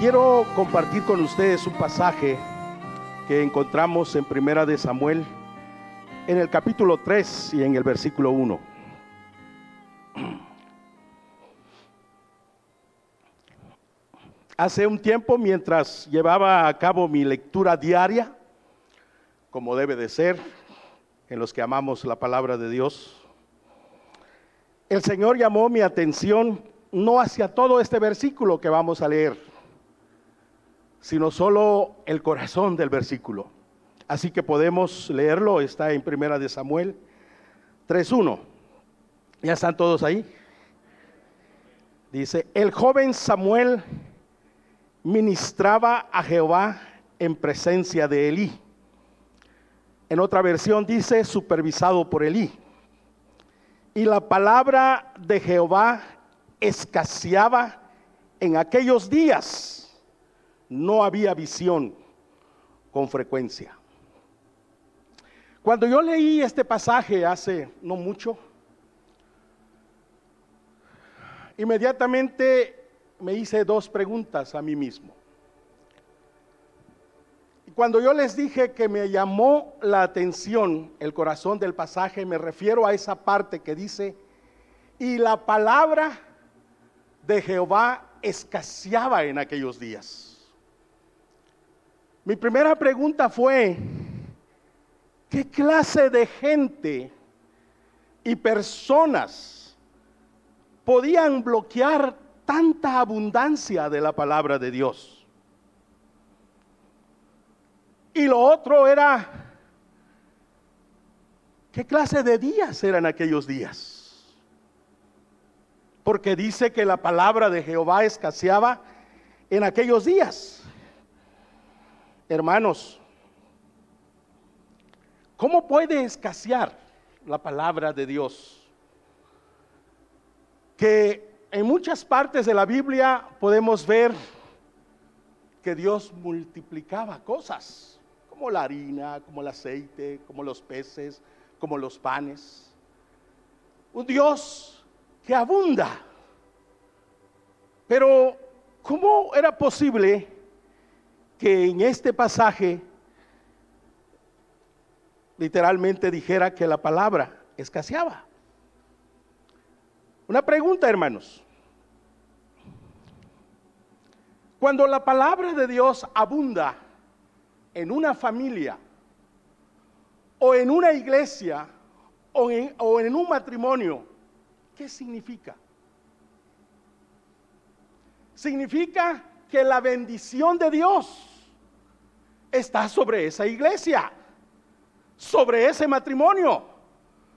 Quiero compartir con ustedes un pasaje que encontramos en Primera de Samuel, en el capítulo 3 y en el versículo 1. Hace un tiempo, mientras llevaba a cabo mi lectura diaria, como debe de ser, en los que amamos la palabra de Dios, el Señor llamó mi atención no hacia todo este versículo que vamos a leer, sino solo el corazón del versículo. Así que podemos leerlo, está en Primera de Samuel 3.1. ¿Ya están todos ahí? Dice, el joven Samuel ministraba a Jehová en presencia de Elí. En otra versión dice, supervisado por Elí. Y la palabra de Jehová escaseaba en aquellos días. No había visión con frecuencia. Cuando yo leí este pasaje hace no mucho, inmediatamente me hice dos preguntas a mí mismo. Y cuando yo les dije que me llamó la atención el corazón del pasaje, me refiero a esa parte que dice, y la palabra de Jehová escaseaba en aquellos días. Mi primera pregunta fue, ¿qué clase de gente y personas podían bloquear tanta abundancia de la palabra de Dios. Y lo otro era, ¿qué clase de días eran aquellos días? Porque dice que la palabra de Jehová escaseaba en aquellos días. Hermanos, ¿cómo puede escasear la palabra de Dios? Que en muchas partes de la Biblia podemos ver que Dios multiplicaba cosas, como la harina, como el aceite, como los peces, como los panes. Un Dios que abunda. Pero, ¿cómo era posible que en este pasaje literalmente dijera que la palabra escaseaba? Una pregunta, hermanos. Cuando la palabra de Dios abunda en una familia o en una iglesia o en, un matrimonio, ¿qué significa? Significa que la bendición de Dios está sobre esa iglesia, sobre ese matrimonio,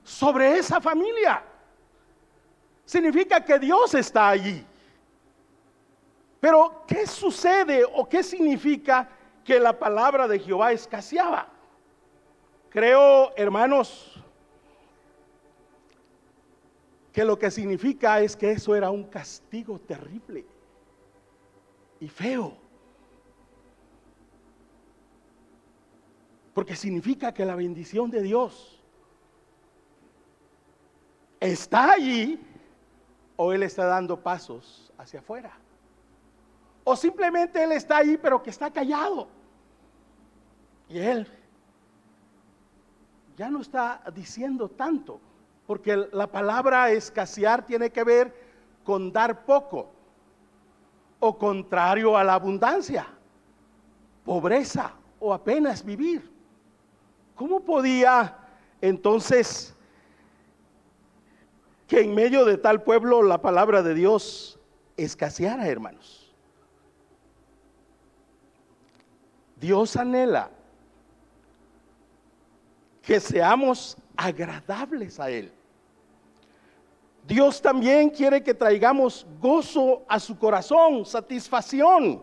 sobre esa familia significa que Dios está allí. Pero, ¿qué sucede o qué significa que la palabra de Jehová escaseaba? Creo, hermanos, que lo que significa es que eso era un castigo terrible y feo. Porque significa que la bendición de Dios está allí o Él está dando pasos hacia afuera. O simplemente Él está ahí pero que está callado. Y Él ya no está diciendo tanto, porque la palabra escasear tiene que ver con dar poco o contrario a la abundancia, pobreza o apenas vivir. ¿Cómo podía entonces que en medio de tal pueblo la palabra de Dios escaseara, hermanos. Dios anhela que seamos agradables a Él. Dios también quiere que traigamos gozo a su corazón, satisfacción.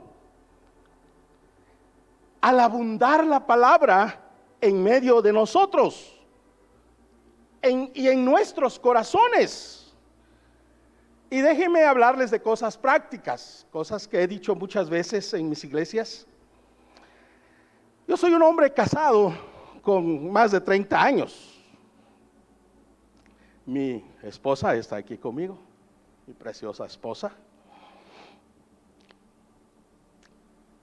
Al abundar la palabra en medio de nosotros y en nuestros corazones. Y déjenme hablarles de cosas prácticas, cosas que he dicho muchas veces en mis iglesias. Yo soy un hombre casado con más de 30 años. Mi esposa está aquí conmigo, mi preciosa esposa.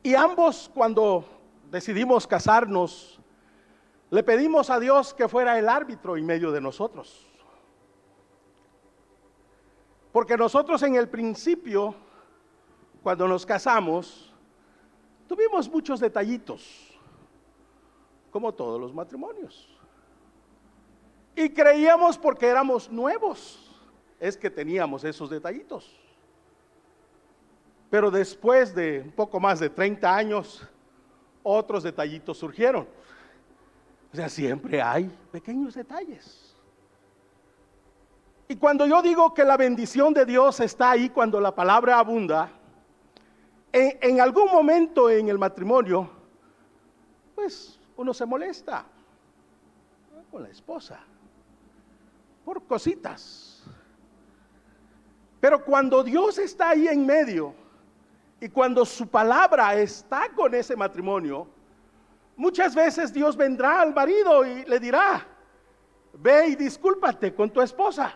Y ambos cuando decidimos casarnos, le pedimos a Dios que fuera el árbitro en medio de nosotros. Porque nosotros en el principio, cuando nos casamos, tuvimos muchos detallitos, como todos los matrimonios. Y creíamos porque éramos nuevos, es que teníamos esos detallitos. Pero después de un poco más de 30 años, otros detallitos surgieron. O sea, siempre hay pequeños detalles. Y cuando yo digo que la bendición de Dios está ahí cuando la palabra abunda, en, algún momento en el matrimonio, pues uno se molesta con la esposa por cositas. Pero cuando Dios está ahí en medio y cuando su palabra está con ese matrimonio, muchas veces Dios vendrá al marido y le dirá, ve y discúlpate con tu esposa.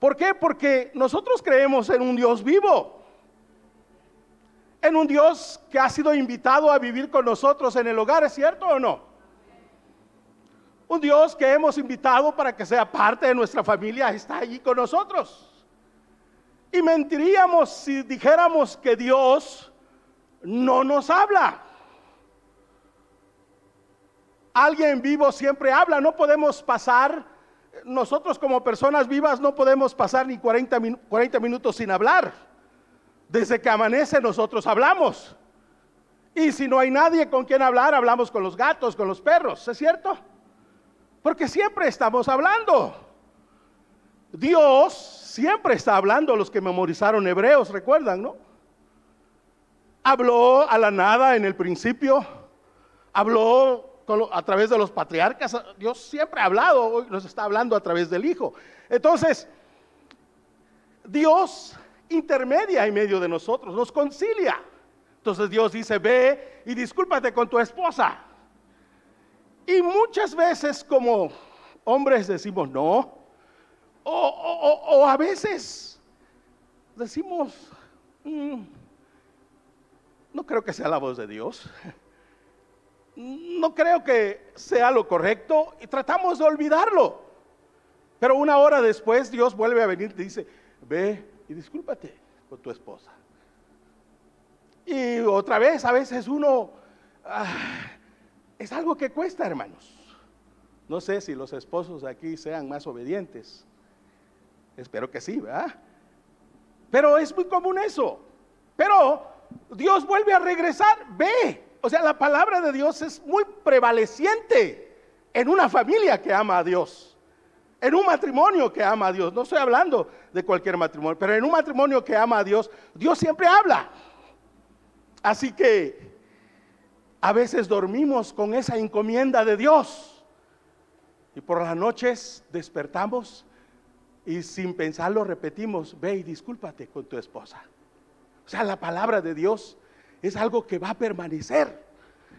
¿Por qué? Porque nosotros creemos en un Dios vivo, en un Dios que ha sido invitado a vivir con nosotros en el hogar, ¿es cierto o no? Un Dios que hemos invitado para que sea parte de nuestra familia está allí con nosotros. Y mentiríamos si dijéramos que Dios no nos habla. Alguien vivo siempre habla, no podemos pasar, nosotros como personas vivas no podemos pasar ni 40, 40 minutos sin hablar. Desde que amanece nosotros hablamos. Y si no hay nadie con quien hablar, hablamos con los gatos, con los perros, ¿es cierto? Porque siempre estamos hablando. Dios siempre está hablando, los que memorizaron hebreos, recuerdan, ¿no? Habló a la nada en el principio, habló a través de los patriarcas, Dios siempre ha hablado, hoy nos está hablando a través del Hijo. Entonces, Dios intermedia en medio de nosotros, nos concilia. Entonces Dios dice, ve y discúlpate con tu esposa. Y muchas veces como hombres decimos no, o, a veces decimos, mm, no creo que sea la voz de Dios, no creo que sea lo correcto y tratamos de olvidarlo. Pero una hora después Dios vuelve a venir y te dice, ve y discúlpate con tu esposa. Y otra vez, a veces uno... Ah, es algo que cuesta, hermanos. No sé si los esposos aquí sean más obedientes. Espero que sí, ¿verdad? Pero es muy común eso. Pero Dios vuelve a regresar, ve. O sea, la palabra de Dios es muy prevaleciente en una familia que ama a Dios. En un matrimonio que ama a Dios. No estoy hablando de cualquier matrimonio, pero en un matrimonio que ama a Dios, Dios siempre habla. Así que a veces dormimos con esa encomienda de Dios y por las noches despertamos y sin pensarlo repetimos, ve y discúlpate con tu esposa. O sea, la palabra de Dios es algo que va a permanecer,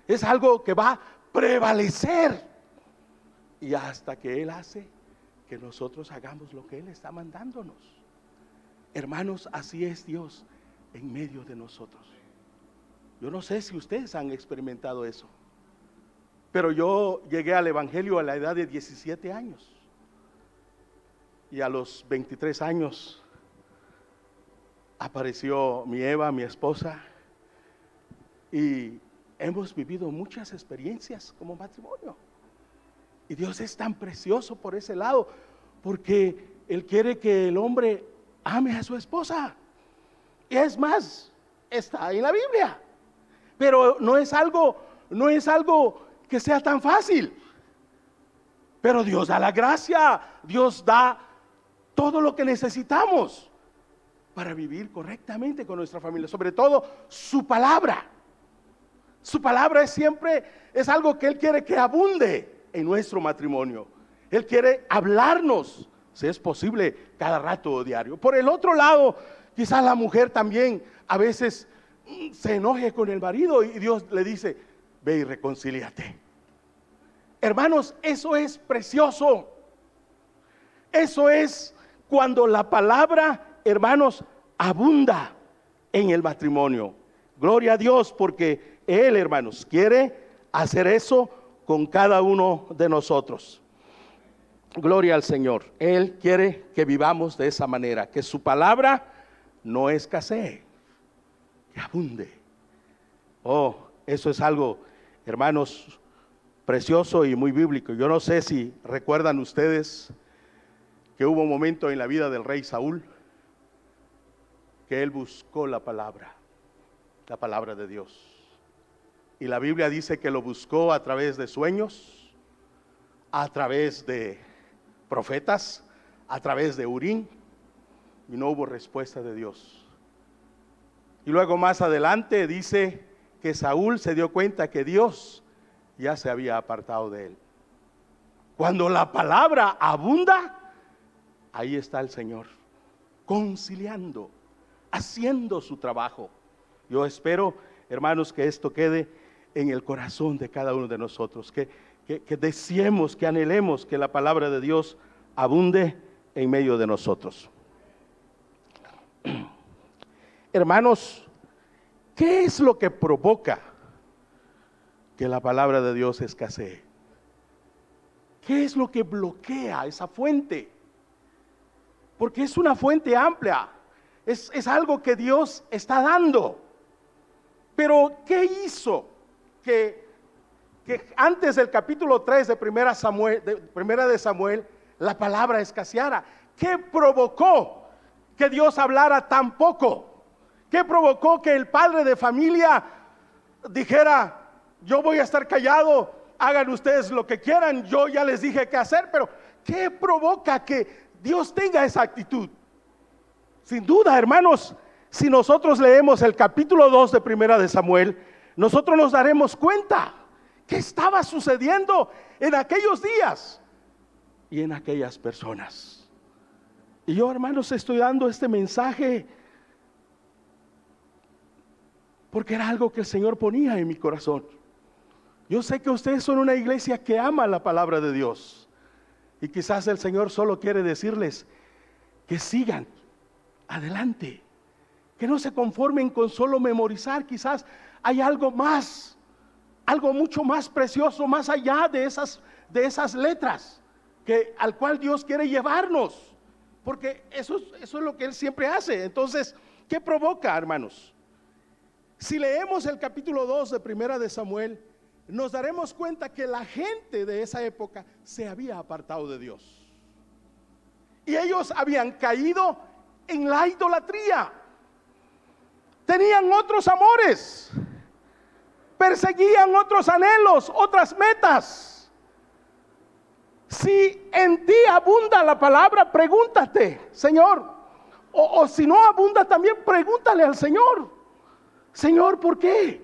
es algo que va a prevalecer. Y hasta que Él hace que nosotros hagamos lo que Él está mandándonos. Hermanos, así es Dios en medio de nosotros. Yo no sé si ustedes han experimentado eso, pero yo llegué al Evangelio a la edad de 17 años y a los 23 años apareció mi Eva, mi esposa, y hemos vivido muchas experiencias como matrimonio. Y Dios es tan precioso por ese lado, porque Él quiere que el hombre ame a su esposa. Y es más, está en la Biblia pero no es algo, no es algo que sea tan fácil. Pero Dios da la gracia, Dios da todo lo que necesitamos para vivir correctamente con nuestra familia, sobre todo su palabra. Su palabra es siempre es algo que él quiere que abunde en nuestro matrimonio. Él quiere hablarnos, si es posible, cada rato o diario. Por el otro lado, quizás la mujer también a veces se enoje con el marido y Dios le dice, ve y reconcíliate. Hermanos, eso es precioso. Eso es cuando la palabra, hermanos, abunda en el matrimonio. Gloria a Dios porque Él, hermanos, quiere hacer eso con cada uno de nosotros. Gloria al Señor. Él quiere que vivamos de esa manera, que su palabra no escasee, que abunde. Oh, eso es algo, hermanos, precioso y muy bíblico. Yo no sé si recuerdan ustedes que hubo un momento en la vida del rey Saúl que él buscó la palabra, la palabra de Dios. Y la Biblia dice que lo buscó a través de sueños, a través de profetas, a través de Urín, y no hubo respuesta de Dios. Y luego más adelante dice que Saúl se dio cuenta que Dios ya se había apartado de él. Cuando la palabra abunda, ahí está el Señor, conciliando, haciendo su trabajo. Yo espero, hermanos, que esto quede en el corazón de cada uno de nosotros, que, deseemos, que anhelemos que la palabra de Dios abunde en medio de nosotros. Hermanos, ¿Qué es lo que provoca que la palabra de Dios escasee? ¿Qué es lo que bloquea esa fuente? Porque es una fuente amplia, es, algo que Dios está dando. Pero ¿qué hizo que, antes del capítulo 3 de primera, de primera de Samuel la palabra escaseara? ¿Qué provocó que Dios hablara tan poco? ¿Qué provocó que el padre de familia dijera, yo voy a estar callado, hagan ustedes lo que quieran, yo ya les dije qué hacer, pero ¿qué provoca que Dios tenga esa actitud? Sin duda, hermanos, si nosotros leemos el capítulo 2 de Primera de Samuel, nosotros nos daremos cuenta qué estaba sucediendo en aquellos días y en aquellas personas. Y yo, hermanos, estoy dando este mensaje porque era algo que el Señor ponía en mi corazón. Yo sé que ustedes son una iglesia que ama la palabra de Dios. Y quizás el Señor solo quiere decirles que sigan adelante, que no se conformen con solo memorizar, quizás hay algo más, algo mucho más precioso, más allá de esas, de esas letras, que, al cual Dios quiere llevarnos, porque eso, eso es lo que Él siempre hace. Entonces, ¿qué provoca, hermanos? Si leemos el capítulo 2 de Primera de Samuel, nos daremos cuenta que la gente de esa época se había apartado de Dios. Y ellos habían caído en la idolatría. Tenían otros amores. Perseguían otros anhelos, otras metas. Si en ti abunda la palabra, pregúntate, Señor. O, si no abunda también, pregúntale al Señor. Señor, ¿por qué?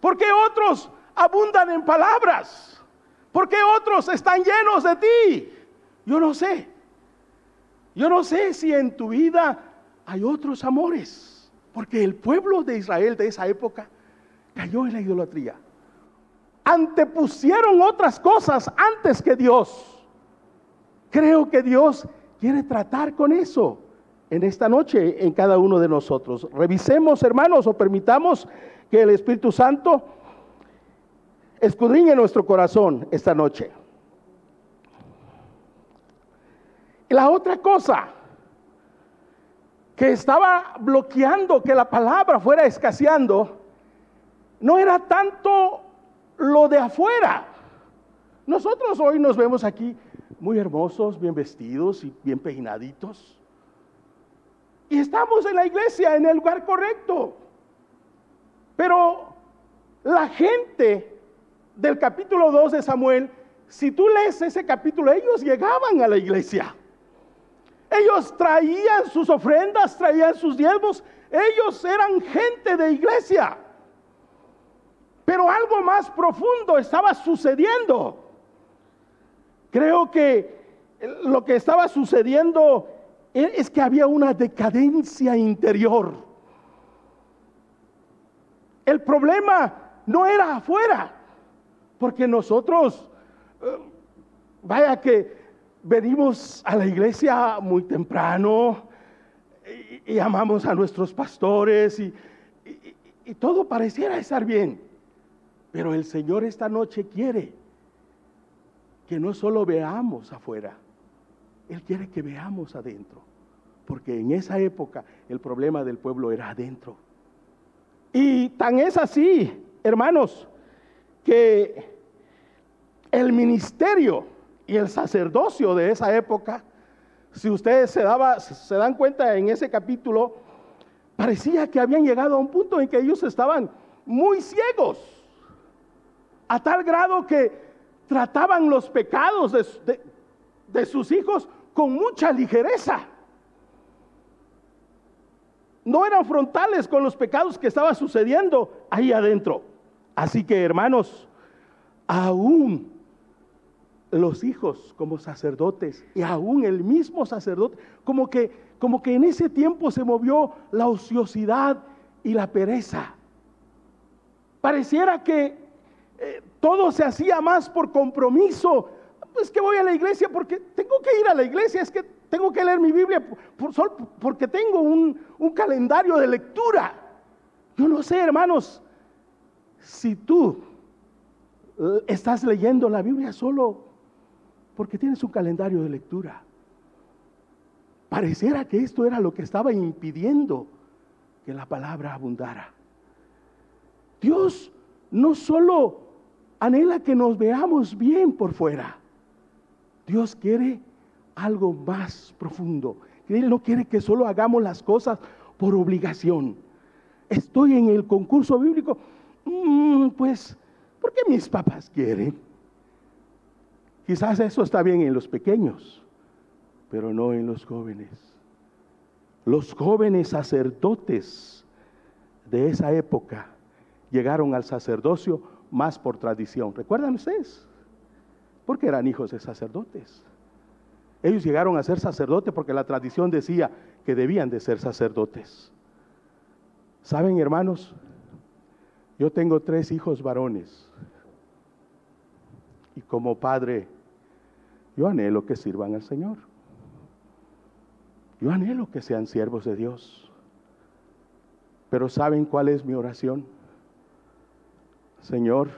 ¿Por qué otros abundan en palabras? ¿Por qué otros están llenos de ti? Yo no sé. Yo no sé si en tu vida hay otros amores. Porque el pueblo de Israel de esa época cayó en la idolatría. Antepusieron otras cosas antes que Dios. Creo que Dios quiere tratar con eso en esta noche en cada uno de nosotros. Revisemos, hermanos, o permitamos que el Espíritu Santo escudriñe nuestro corazón esta noche. Y la otra cosa que estaba bloqueando que la palabra fuera escaseando, no era tanto lo de afuera. Nosotros hoy nos vemos aquí muy hermosos, bien vestidos y bien peinaditos. Y estamos en la iglesia, en el lugar correcto. Pero la gente del capítulo 2 de Samuel, si tú lees ese capítulo, ellos llegaban a la iglesia. Ellos traían sus ofrendas, traían sus diezmos. Ellos eran gente de iglesia. Pero algo más profundo estaba sucediendo. Creo que lo que estaba sucediendo es que había una decadencia interior. El problema no era afuera, porque nosotros, eh, vaya que venimos a la iglesia muy temprano y, amamos a nuestros pastores y, y todo pareciera estar bien. Pero el Señor esta noche quiere que no solo veamos afuera, Él quiere que veamos adentro. Porque en esa época el problema del pueblo era adentro. Y tan es así, hermanos, que el ministerio y el sacerdocio de esa época, si ustedes se, dan cuenta en ese capítulo, parecía que habían llegado a un punto en que ellos estaban muy ciegos, a tal grado que trataban los pecados de, de sus hijos con mucha ligereza. No eran frontales con los pecados que estaban sucediendo ahí adentro. Así que hermanos, aún los hijos como sacerdotes y aún el mismo sacerdote, como que, como que en ese tiempo se movió la ociosidad y la pereza. Pareciera que eh, todo se hacía más por compromiso. Pues que voy a la iglesia porque tengo que ir a la iglesia, es que tengo que leer mi Biblia por, porque tengo un, un calendario de lectura. Yo no sé, hermanos, si tú eh, estás leyendo la Biblia solo porque tienes un calendario de lectura. Pareciera que esto era lo que estaba impidiendo que la palabra abundara. Dios no solo anhela que nos veamos bien por fuera, Dios quiere algo más profundo. Él no quiere que solo hagamos las cosas por obligación. Estoy en el concurso bíblico, mm, pues porque mis papás quieren. Quizás eso está bien en los pequeños, pero no en los jóvenes. Los jóvenes sacerdotes de esa época llegaron al sacerdocio más por tradición. ¿Recuerdan ustedes? Porque eran hijos de sacerdotes. Ellos llegaron a ser sacerdotes porque la tradición decía que debían de ser sacerdotes. ¿Saben, hermanos? Yo tengo tres hijos varones y como padre yo anhelo que sirvan al Señor. Yo anhelo que sean siervos de Dios. Pero ¿saben cuál es mi oración? Señor,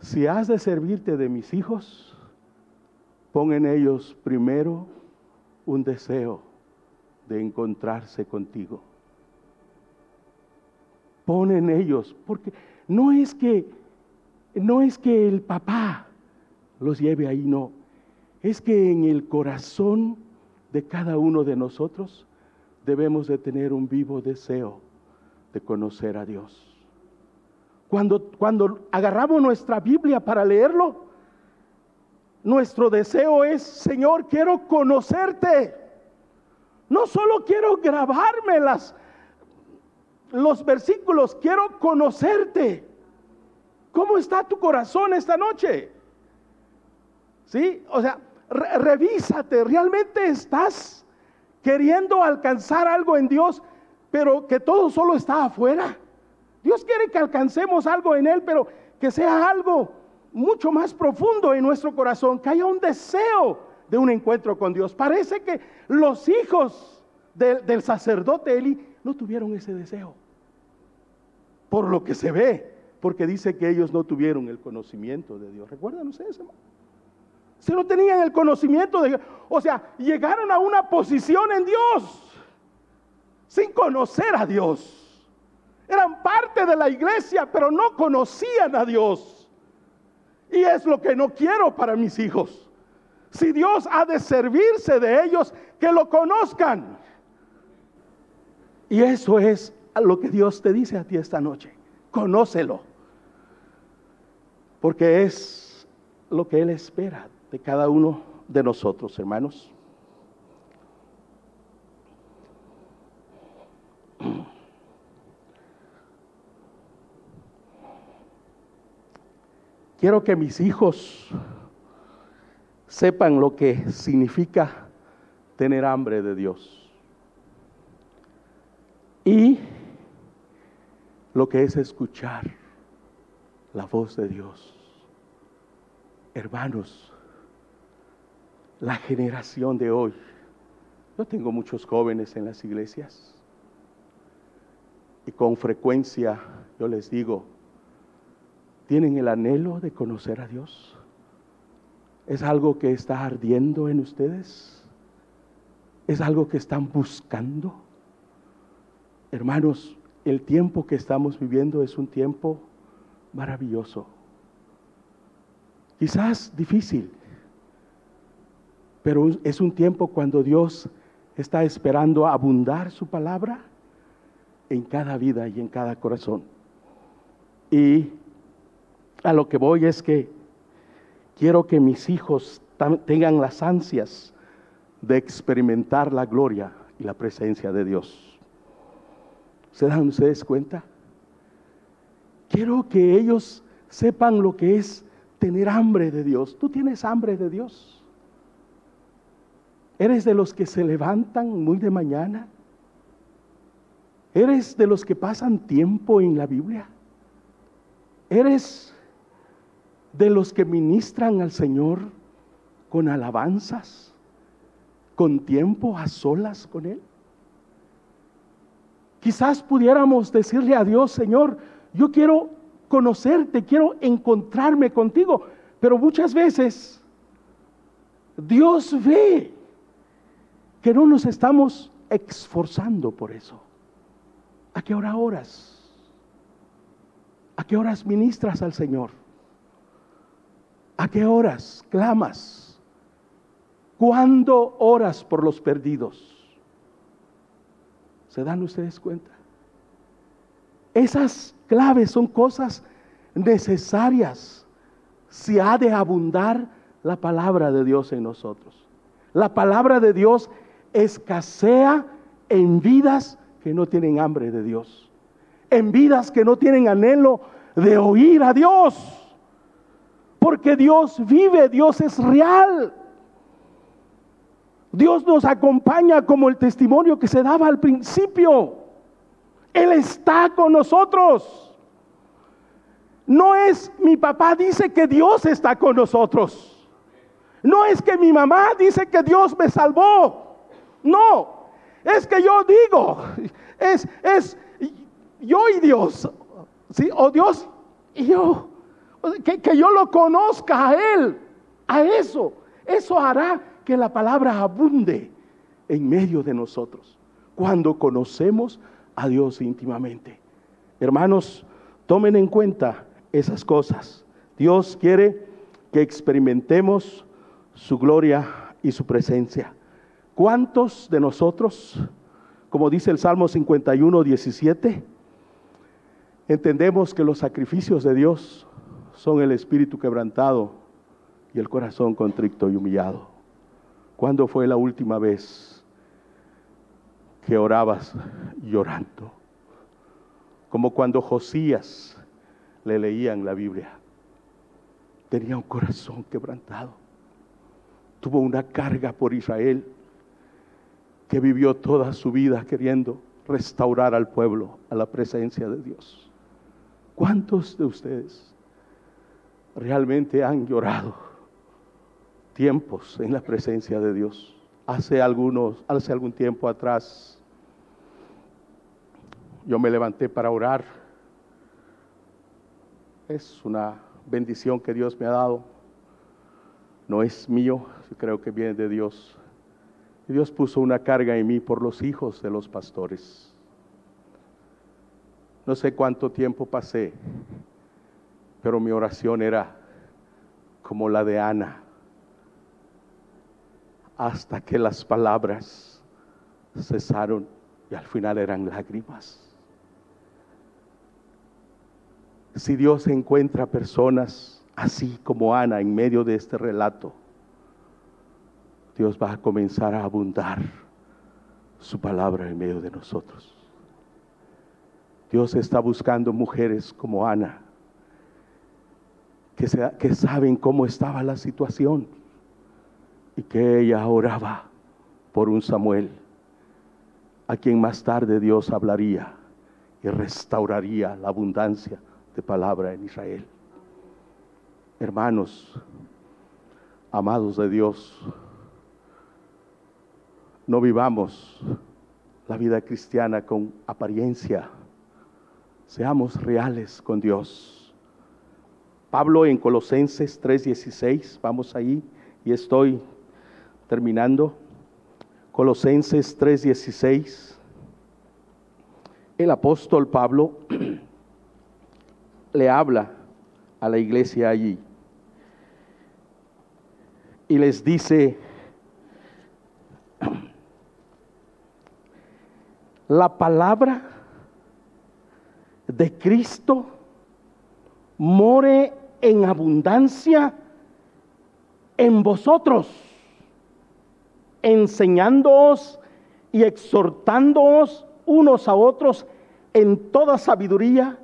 si has de servirte de mis hijos, pon en ellos primero un deseo de encontrarse contigo pone en ellos, porque no es que no es que el papá los lleve ahí, no. Es que en el corazón de cada uno de nosotros debemos de tener un vivo deseo de conocer a Dios. Cuando, cuando agarramos nuestra Biblia para leerlo, nuestro deseo es, Señor, quiero conocerte. No solo quiero grabarme las, los versículos, quiero conocerte. ¿Cómo está tu corazón esta noche? ¿Sí? O sea, revísate, ¿realmente estás queriendo alcanzar algo en Dios, pero que todo solo está afuera? Dios quiere que alcancemos algo en Él, pero que sea algo mucho más profundo en nuestro corazón, que haya un deseo de un encuentro con Dios. Parece que los hijos del sacerdote Eli no tuvieron ese deseo por lo que se ve, porque dice que ellos no tuvieron el conocimiento de Dios. ¿Recuerdan ustedes, hermano? Si no tenían el conocimiento de Dios, o sea, llegaron a una posición en Dios sin conocer a Dios. Eran parte de la iglesia, pero no conocían a Dios. Y es lo que no quiero para mis hijos. Si Dios ha de servirse de ellos, que lo conozcan. Y eso es lo que Dios te dice a ti esta noche. Conócelo. Porque es lo que Él espera de cada uno de nosotros, hermanos. Quiero que mis hijos sepan lo que significa tener hambre de Dios. Y lo que es escuchar la voz de Dios. Hermanos, la generación de hoy Yo tengo muchos jóvenes en las iglesias y con frecuencia yo les digo, ¿tienen el anhelo de conocer a Dios? ¿Es algo que está ardiendo en ustedes? ¿Es algo que están buscando? Hermanos, el tiempo que estamos viviendo es un tiempo maravilloso. Quizás difícil, pero es un tiempo cuando Dios está esperando abundar su palabra en cada vida y en cada corazón. Y a lo que voy es que quiero que mis hijos tengan las ansias de experimentar la gloria y la presencia de Dios. ¿Se dan ustedes cuenta? Quiero que ellos sepan lo que es tener hambre de Dios. ¿Tú tienes hambre de Dios? ¿Eres de los que se levantan muy de mañana? ¿Eres de los que pasan tiempo en la Biblia? ¿Eres de los que ministran al Señor con alabanzas, con tiempo a solas con Él? Quizás pudiéramos decirle a Dios, Señor, yo quiero conocerte, quiero encontrarme contigo, pero muchas veces Dios ve que no nos estamos esforzando por eso. ¿A qué hora oras? ¿A qué horas ministras al Señor? ¿A qué horas clamas? ¿Cuándo oras por los perdidos? ¿Se dan ustedes cuenta? Esas claves son cosas necesarias si ha de abundar la palabra de Dios en nosotros. La palabra de Dios escasea en vidas que no tienen hambre de Dios, en vidas que no tienen anhelo de oír a Dios, porque Dios vive, Dios es real. Dios nos acompaña como el testimonio que se daba al principio. Él está con nosotros. No es mi papá dice que Dios está con nosotros. No es que mi mamá dice que Dios me salvó. No, es que yo digo, es, es yo y Dios. ¿sí? O Dios y yo. Que, que yo lo conozca a Él. A eso. Eso hará que la palabra abunde en medio de nosotros cuando conocemos a Dios íntimamente. Hermanos, tomen en cuenta esas cosas. Dios quiere que experimentemos su gloria y su presencia. ¿Cuántos de nosotros, como dice el Salmo 51, 17, entendemos que los sacrificios de Dios son el espíritu quebrantado y el corazón contrito y humillado? ¿Cuándo fue la última vez que orabas llorando? Como cuando Josías le leían la Biblia. Tenía un corazón quebrantado. Tuvo una carga por Israel que vivió toda su vida queriendo restaurar al pueblo a la presencia de Dios. ¿Cuántos de ustedes realmente han llorado? tiempos en la presencia de Dios. Hace algunos, hace algún tiempo atrás, yo me levanté para orar. Es una bendición que Dios me ha dado. No es mío, creo que viene de Dios. Dios puso una carga en mí por los hijos de los pastores. No sé cuánto tiempo pasé, pero mi oración era como la de Ana hasta que las palabras cesaron y al final eran lágrimas. Si Dios encuentra personas así como Ana en medio de este relato, Dios va a comenzar a abundar su palabra en medio de nosotros. Dios está buscando mujeres como Ana, que, saben cómo estaba la situación y que ella oraba por un Samuel, a quien más tarde Dios hablaría y restauraría la abundancia de palabra en Israel. Hermanos, amados de Dios, no vivamos la vida cristiana con apariencia. Seamos reales con Dios. Pablo en Colosenses 3:16, vamos ahí y estoy terminando. Colosenses 3:16. El apóstol Pablo le habla a la iglesia allí y les dice, la palabra de Cristo more en abundancia en vosotros, enseñándoos y exhortándoos unos a otros en toda sabiduría,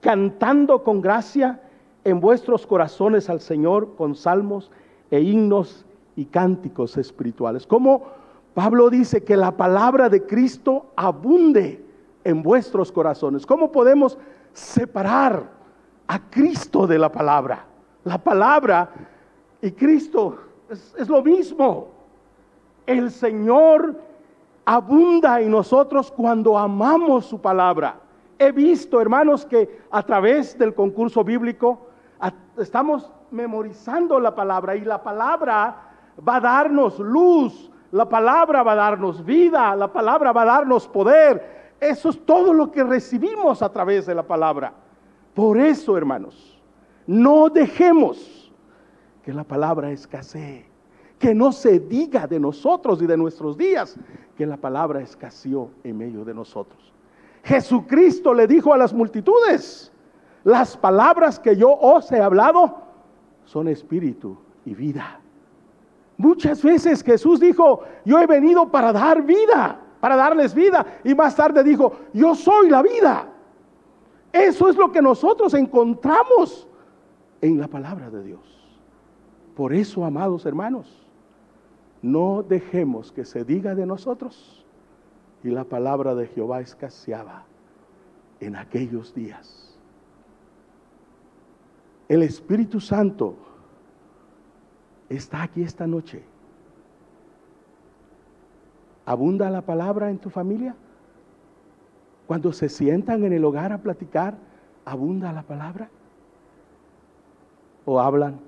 cantando con gracia en vuestros corazones al Señor con salmos e himnos y cánticos espirituales. Como Pablo dice que la palabra de Cristo abunde en vuestros corazones. ¿Cómo podemos separar a Cristo de la palabra? La palabra y Cristo es, lo mismo. El Señor abunda en nosotros cuando amamos su palabra. He visto, hermanos, que a través del concurso bíblico estamos memorizando la palabra y la palabra va a darnos luz, la palabra va a darnos vida, la palabra va a darnos poder. Eso es todo lo que recibimos a través de la palabra. Por eso, hermanos, no dejemos que la palabra escasee, que no se diga de nosotros y de nuestros días que la palabra escaseó en medio de nosotros. Jesucristo le dijo a las multitudes, las palabras que yo os he hablado son espíritu y vida. Muchas veces Jesús dijo, yo he venido para dar vida, para darles vida. Y más tarde dijo, yo soy la vida. Eso es lo que nosotros encontramos en la palabra de Dios. Por eso, amados hermanos, no dejemos que se diga de nosotros y la palabra de Jehová escaseaba en aquellos días. El Espíritu Santo está aquí esta noche. ¿Abunda la palabra en tu familia? Cuando se sientan en el hogar a platicar, ¿abunda la palabra? ¿O hablan?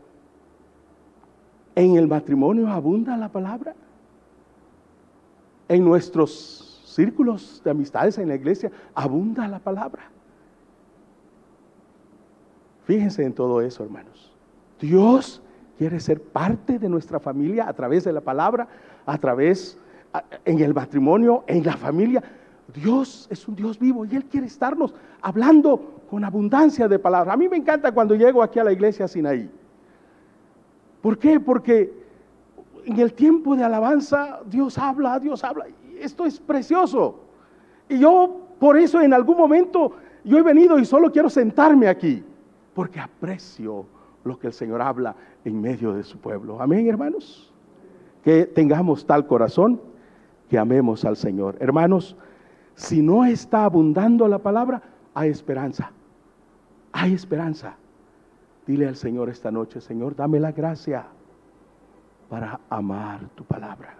¿En el matrimonio abunda la palabra? ¿En nuestros círculos de amistades en la iglesia abunda la palabra? Fíjense en todo eso, hermanos. Dios quiere ser parte de nuestra familia a través de la palabra, a través en el matrimonio, en la familia. Dios es un Dios vivo y Él quiere estarnos hablando con abundancia de palabras. A mí me encanta cuando llego aquí a la iglesia Sinaí. ¿Por qué? Porque en el tiempo de alabanza Dios habla, Dios habla. Esto es precioso. Y yo por eso en algún momento yo he venido y solo quiero sentarme aquí porque aprecio lo que el Señor habla en medio de su pueblo. Amén, hermanos. Que tengamos tal corazón que amemos al Señor. Hermanos, si no está abundando la palabra, hay esperanza. Hay esperanza. Dile al Señor esta noche, Señor, dame la gracia para amar tu palabra.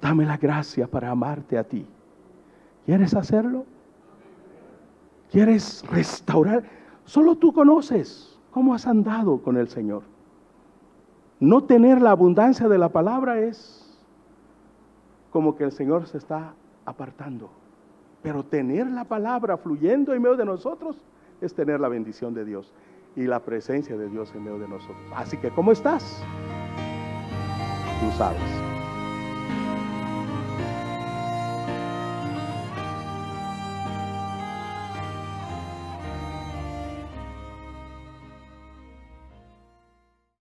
Dame la gracia para amarte a ti. ¿Quieres hacerlo? ¿Quieres restaurar? Solo tú conoces cómo has andado con el Señor. No tener la abundancia de la palabra es como que el Señor se está apartando. Pero tener la palabra fluyendo en medio de nosotros es tener la bendición de Dios y la presencia de Dios en medio de nosotros. Así que, ¿cómo estás? Tú sabes.